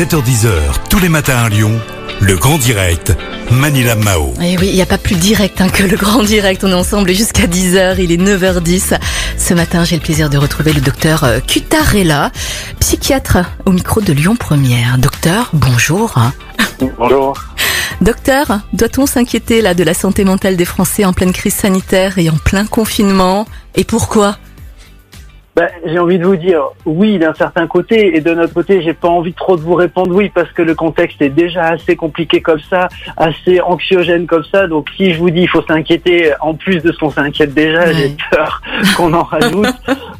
7h10h, tous les matins à Lyon, le grand direct, Manila Mao. Et oui, il n'y a pas plus direct hein, que le grand direct. On est ensemble jusqu'à 10h, il est 9h10. Ce matin, j'ai le plaisir de retrouver le docteur euh, Cutarella, psychiatre au micro de Lyon Première. Docteur, bonjour. Bonjour. Docteur, doit-on s'inquiéter là de la santé mentale des Français en pleine crise sanitaire et en plein confinement? Et pourquoi? Ben, j'ai envie de vous dire oui d'un certain côté et de notre côté j'ai pas envie trop de vous répondre oui parce que le contexte est déjà assez compliqué comme ça, assez anxiogène comme ça. Donc si je vous dis il faut s'inquiéter en plus de ce qu'on s'inquiète déjà, Ouais. j'ai peur qu'on en rajoute.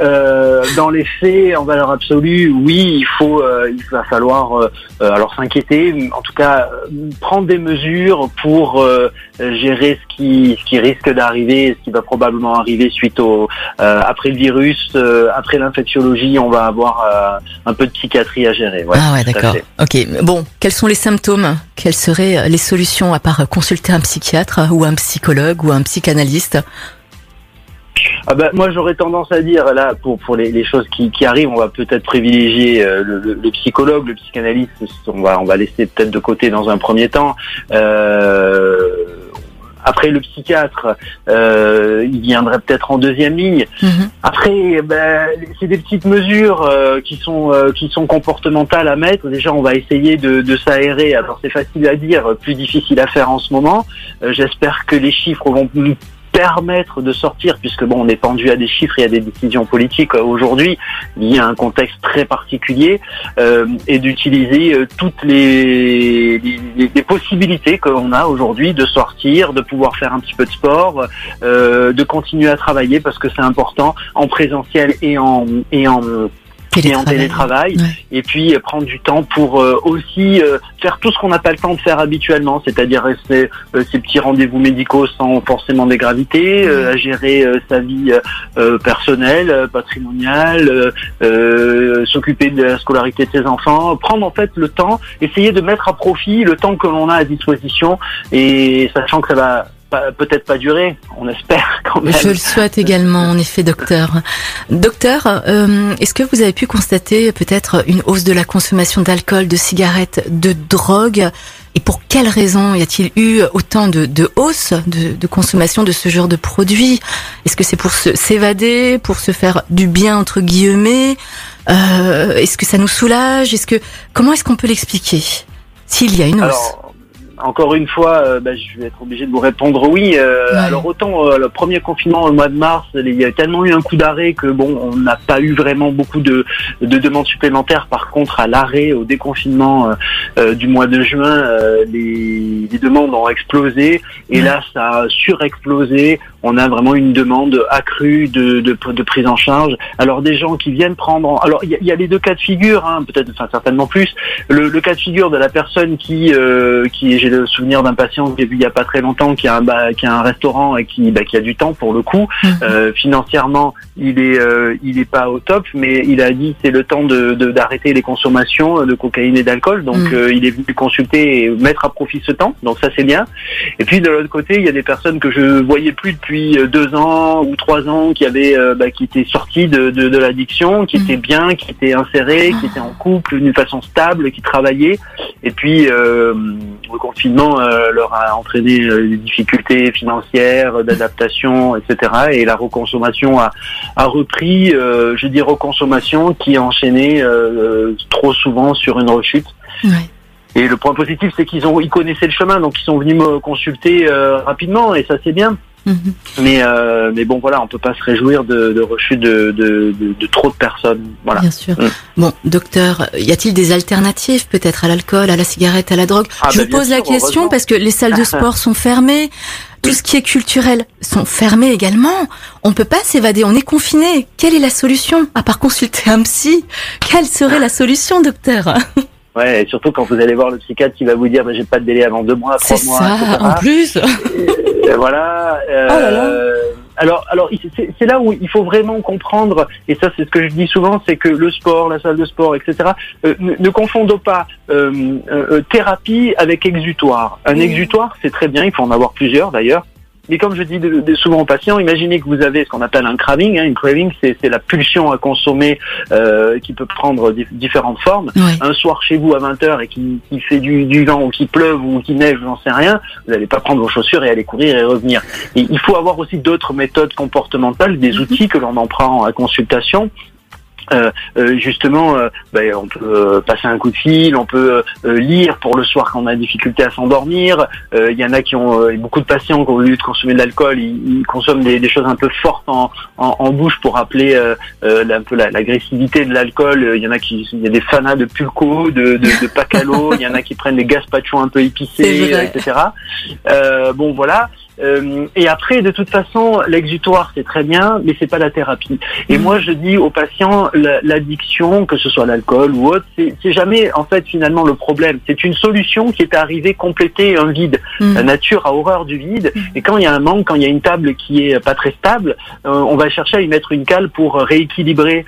Euh, dans les faits, en valeur absolue, oui, il faut, euh, il va falloir euh, euh, alors s'inquiéter, en tout cas euh, prendre des mesures pour euh, gérer ce qui, ce qui risque d'arriver, ce qui va probablement arriver suite au euh, après le virus, euh, après l'infectiologie, on va avoir euh, un peu de psychiatrie à gérer. Ouais, Ah ouais, d'accord. Ok, bon, quels sont les symptômes? Quelles seraient les solutions à part consulter un psychiatre ou un psychologue ou un psychanalyste? Ah bah, moi j'aurais tendance à dire là pour pour les, les choses qui, qui arrivent, on va peut-être privilégier euh, le, le- le psychologue, le psychanalyste, on va on va laisser peut-être de côté dans un premier temps. Euh, après le psychiatre, euh, il viendrait peut-être en deuxième ligne. Mhm. Après, ben, c'est des petites mesures euh, qui sont euh, qui sont comportementales à mettre. Déjà, on va essayer de, de s'aérer. Alors, c'est facile à dire, plus difficile à faire en ce moment. J'espère que les chiffres vont nous permettre de sortir, puisque bon, on est pendu à des chiffres et à des décisions politiques euh, aujourd'hui, liées à un contexte très particulier, euh, et d'utiliser euh, toutes les, les, les- les possibilités que l'on a aujourd'hui de sortir, de pouvoir faire un petit peu de sport, euh, de continuer à travailler parce que c'est important en présentiel et en et en et en télétravail. Ouais. et puis euh, prendre du temps pour euh, aussi euh, faire tout ce qu'on n'a pas le temps de faire habituellement, c'est-à-dire rester euh, ces petits rendez-vous médicaux sans forcément des gravités, euh, à gérer euh, sa vie euh, euh, personnelle, euh, patrimoniale, euh, euh, s'occuper de la scolarité de ses enfants, prendre en fait le temps, essayer de mettre à profit le temps que l'on a à disposition. Et sachant que ça va peut-être pas durer, on espère quand même. Je le souhaite également, en effet, docteur. Docteur, euh, est-ce que vous avez pu constater peut-être une hausse de la consommation d'alcool, de cigarettes, de drogue? Et pour quelles raisons y a-t-il eu autant de, de hausse de, de consommation de ce genre de produits Est-ce que c'est pour s'évader, pour se faire du bien entre guillemets? Euh, Est-ce que ça nous soulage? Est-ce que comment est-ce qu'on peut l'expliquer S'il y a une hausse? Alors, encore une fois, euh, bah, je vais être obligé de vous répondre oui. Euh, Ouais. Alors autant euh, le premier confinement au mois de mars, il y a tellement eu un coup d'arrêt que bon, on n'a pas eu vraiment beaucoup de, de demandes supplémentaires. Par contre, à l'arrêt, au déconfinement euh, euh, du mois de juin, euh, les, les demandes ont explosé et Ouais. là, ça a surexplosé. On a vraiment une demande accrue de, de, de prise en charge. Alors des gens qui viennent prendre. en- Alors il y, y a les deux cas de figure, hein, peut-être, enfin certainement plus. Le, le cas de figure de la personne qui, euh, qui j'ai le souvenir d'un patient que j'ai vu il y a pas très longtemps, qui a un, bah, qui a un restaurant et qui, bah, qui a du temps pour le coup. Mhm. Euh, financièrement, il est, euh, il est pas au top, mais il a dit c'est le temps de d'arrêter les consommations de cocaïne et d'alcool. Donc euh, il est venu consulter et mettre à profit ce temps. Donc ça c'est bien. Et puis de l'autre côté, il y a des personnes que je voyais plus depuis euh, deux ans ou trois ans, qui avaient, euh, bah, qui étaient sorties de, de, de l'addiction, qui Mhm. étaient bien, qui étaient insérées, qui étaient en couple d'une façon stable, qui travaillaient. Et puis euh, confinement euh, leur a entraîné euh, des difficultés financières, d'adaptation, etc. Et la reconsommation a, a repris, euh, je dis reconsommation, qui a enchaîné euh, trop souvent sur une rechute. Et le point positif, c'est qu'ils ont, ils connaissaient le chemin, donc ils sont venus me consulter euh, rapidement, et ça c'est bien. Mhm. Mais euh, mais bon, voilà, on peut pas se réjouir de, de rechute de, de, de, de trop de personnes. Voilà. Bien sûr. Mm. Bon, docteur, y a-t-il des alternatives peut-être à l'alcool, à la cigarette, à la drogue Ah, Je bah, vous pose la question parce que les salles de sport sont fermées, tout ce qui est culturel sont fermés également. On peut pas s'évader, on est confiné. Quelle est la solution à part consulter un psy? Quelle serait la solution, docteur? Ouais, et surtout quand vous allez voir le psychiatre qui va vous dire, bah, j'ai pas de délai avant deux mois, trois C'est mois, ça, etc. en plus. Et voilà. euh, Oh là là. Alors, alors c'est c'est là où il faut vraiment comprendre, et ça c'est ce que je dis souvent, c'est que le sport, la salle de sport, etc. euh, ne, ne confondons pas euh, euh, thérapie avec exutoire. Un exutoire, c'est très bien, il faut en avoir plusieurs d'ailleurs. Mais comme je dis de, de souvent aux patients, imaginez que vous avez ce qu'on appelle un craving. Hein, une craving, c'est la pulsion à consommer euh, qui peut prendre différentes formes. Un soir chez vous à 20h et qui, qui fait du, du, vent ou qui pleuve ou qui neige, j'en sais rien, vous n'allez pas prendre vos chaussures et aller courir et revenir. Et il faut avoir aussi d'autres méthodes comportementales, des mhm. outils que l'on en prend à consultation euh, euh, justement, euh, ben, on peut passer un coup de fil, on peut lire pour le soir quand on a difficulté à s'endormir. Il y en a qui ont beaucoup de patients qui ont voulu consommer de l'alcool, ils, consomment des, choses un peu fortes en, en, bouche pour rappeler un peu l'agressivité de l'alcool. Il y en a qui, il y a des fanas de pulco, de, de, de pacalo, il y en a qui prennent des gazpachos un peu épicés, etc. bon voilà. Euh, et après, de toute façon, l'exutoire c'est très bien, mais c'est pas la thérapie. Et mm. moi, je dis aux patients, l'addiction, que ce soit l'alcool ou autre, c'est jamais en fait finalement le problème. C'est une solution qui est arrivée compléter un vide. Mm. La nature a horreur du vide, mm. et quand il y a un manque, quand il y a une table qui est pas très stable, euh, on va chercher à y mettre une cale pour rééquilibrer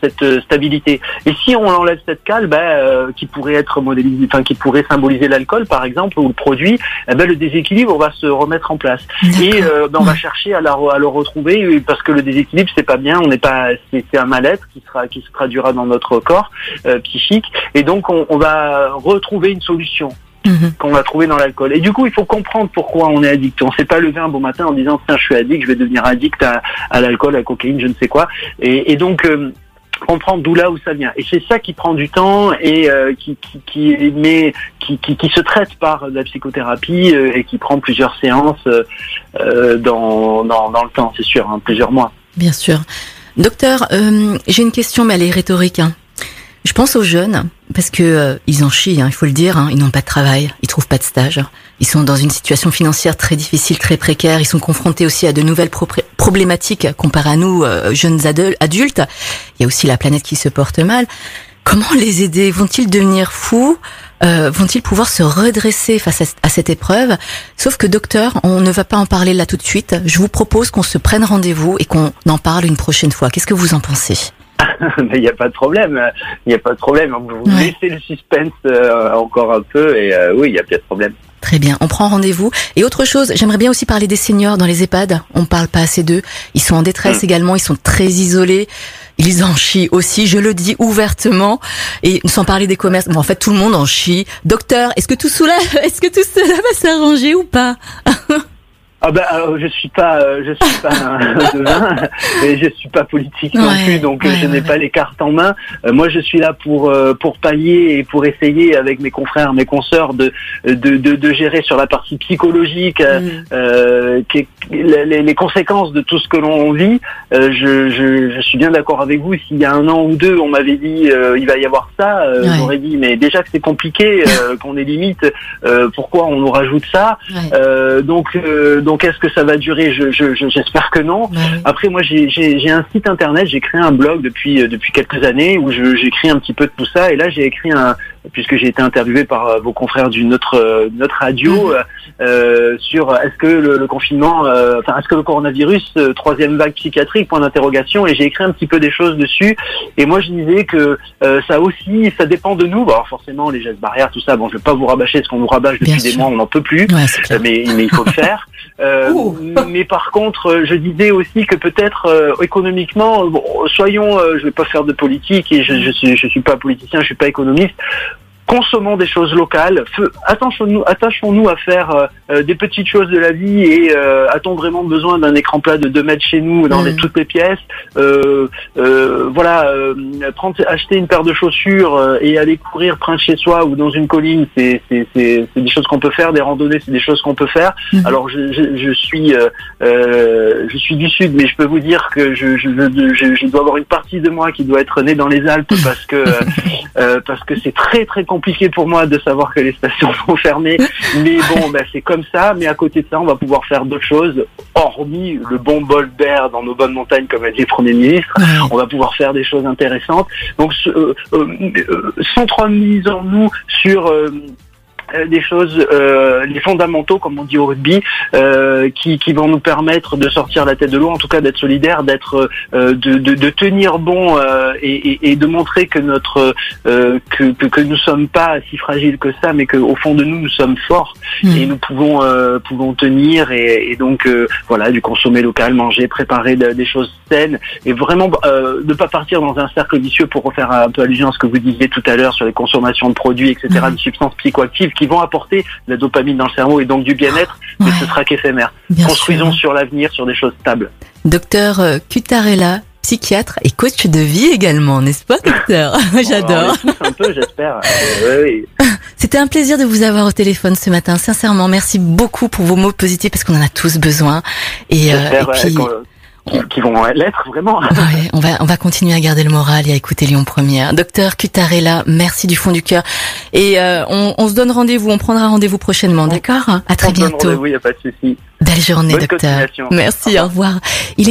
cette stabilité. Et si on enlève cette cale, ben, euh, qui pourrait être modélisée, enfin qui pourrait symboliser l'alcool par exemple ou le produit, eh ben, le déséquilibre va se remettre en place. Et euh, ben, on va chercher à, la, à le retrouver parce que le déséquilibre c'est pas bien, on n'est pas, c'est un mal-être qui sera qui se traduira dans notre corps euh, psychique. Et donc on, on va retrouver une solution mhm. qu'on va trouver dans l'alcool. Et du coup, il faut comprendre pourquoi on est addict. On ne s'est pas lever un beau matin en disant tiens, je suis addict, je vais devenir addict à, à l'alcool, à la cocaïne, je ne sais quoi. Et, et donc euh, comprendre d'où là où ça vient. Et c'est ça qui prend du temps et euh, qui, qui, qui, se traite par la psychothérapie euh, et qui prend plusieurs séances euh, dans, dans, dans, le temps, c'est sûr, hein, plusieurs mois. Bien sûr. Docteur, j'ai une question, mais elle est rhétorique. Hein. Je pense aux jeunes parce que euh, ils en chient, hein, il faut le dire. Hein, ils n'ont pas de travail, ils trouvent pas de stage. Ils sont dans une situation financière très difficile, très précaire. Ils sont confrontés aussi à de nouvelles problématiques comparé à nous, euh, jeunes adultes. Il y a aussi la planète qui se porte mal. Comment les aider? Vont-ils devenir fous? Euh, Vont-ils pouvoir se redresser face à, cette épreuve? Sauf que docteur, on ne va pas en parler là tout de suite. Je vous propose qu'on se prenne rendez-vous et qu'on en parle une prochaine fois. Qu'est-ce que vous en pensez? mais il n'y a pas de problème. Il n'y a pas de problème. Vous laissez le suspense euh, encore un peu et euh, oui, il n'y a pas de problème. Très bien, on prend rendez-vous. Et autre chose, j'aimerais bien aussi parler des seniors dans les EHPAD. On parle pas assez d'eux. Ils sont en détresse mm. également, ils sont très isolés. Ils en chient aussi, je le dis ouvertement. Et sans parler des commerces, bon, en fait, tout le monde en chie. Docteur, est-ce que tout cela, est-ce que tout cela va s'arranger ou pas? Ah ben, je suis pas, euh, je suis pas devin, et je suis pas politique non plus, donc je n'ai pas les cartes en main. Euh, moi, je suis là pour euh, pour pallier et pour essayer avec mes confrères, mes consoeurs de de, de, de gérer sur la partie psychologique mm. les, les, conséquences de tout ce que l'on vit. je, je, je suis bien d'accord avec vous. S'il y a un an ou deux, on m'avait dit il va y avoir ça, j'aurais dit mais déjà que c'est compliqué, qu'on est limite, pourquoi on nous rajoute ça? Donc donc est-ce que ça va durer? J'espère je, j'espère que non. Après moi j'ai un site internet, j'ai créé un blog depuis euh, depuis quelques années où j'écris un petit peu de tout ça. Et là j'ai écrit un puisque j'ai été interviewé par euh, vos confrères d'une autre euh, notre radio mhm. euh, sur est-ce que le, confinement, enfin est-ce que le coronavirus troisième vague psychiatrique point d'interrogation et j'ai écrit un petit peu des choses dessus et moi je disais que ça aussi ça dépend de nous. Bon, alors forcément les gestes barrières tout ça, bon je vais pas vous rabâcher ce qu'on nous rabâche depuis des mois, on n'en peut plus, mais, mais il faut le faire. mais par contre je disais aussi que peut-être économiquement, soyons, je vais pas faire de politique et je, je suis je suis pas politicien, je suis pas économiste consommons des choses locales, attachons-nous attachons à faire euh, euh, des petites choses de la vie et euh, a-t-on vraiment besoin d'un écran plat de 2 mètres chez nous dans mm. toutes les pièces Voilà, prendre, acheter une paire de chaussures et aller courir près de chez soi ou dans une colline, c'est des choses qu'on peut faire, des randonnées, c'est des choses qu'on peut faire. Mm. Alors je, je, je suis je suis du sud, mais je peux vous dire que je, je, je, dois avoir une partie de moi qui doit être née dans les Alpes parce que parce que c'est très très compliqué compliqué pour moi de savoir que les stations sont fermées. Mais bon, ben, c'est comme ça. Mais à côté de ça, on va pouvoir faire d'autres choses, hormis le bon bol d'air dans nos bonnes montagnes, comme a dit le Premier ministre. On va pouvoir faire des choses intéressantes. Donc, euh, euh, euh, centralisons-nous sur euh, des choses, euh, les fondamentaux, comme on dit au rugby, euh, qui, qui vont nous permettre de sortir la tête de l'eau, en tout cas d'être solidaire, d'être, euh, de, de, de tenir bon euh, et, et, et de montrer que notre, euh, que, que, que nous sommes pas si fragiles que ça, mais qu'au fond de nous, nous sommes forts Mm. et nous pouvons, euh, pouvons tenir et, et donc euh, voilà, du consommer local, manger, préparer de- des choses saines et vraiment euh, ne pas partir dans un cercle vicieux pour refaire un peu allusion à ce que vous disiez tout à l'heure sur les consommations de produits, etc., Mhm. de substances psychoactives qui vont apporter de la dopamine dans le cerveau et donc du bien-être, mais Ouais, ce sera qu'éphémère. Construisons sûr. sur l'avenir, sur des choses stables. Docteur euh, Cutarella, psychiatre et coach de vie également, n'est-ce pas, docteur? J'adore. On est tous un peu, j'espère. Euh, oui, oui. C'était un plaisir de vous avoir au téléphone ce matin. Sincèrement, merci beaucoup pour vos mots positifs parce qu'on en a tous besoin. Et, euh, et puis, qu'ils vont l'être vraiment. ouais, on va on va continuer à garder le moral et à écouter Lyon Première. Docteur Cutarella, merci du fond du cœur. Et euh, on, on se donne rendez-vous, on prendra rendez-vous prochainement, d'accord? À très On bientôt. n'y a pas de souci. Belle journée, Bonne docteur. Merci, au revoir. Il est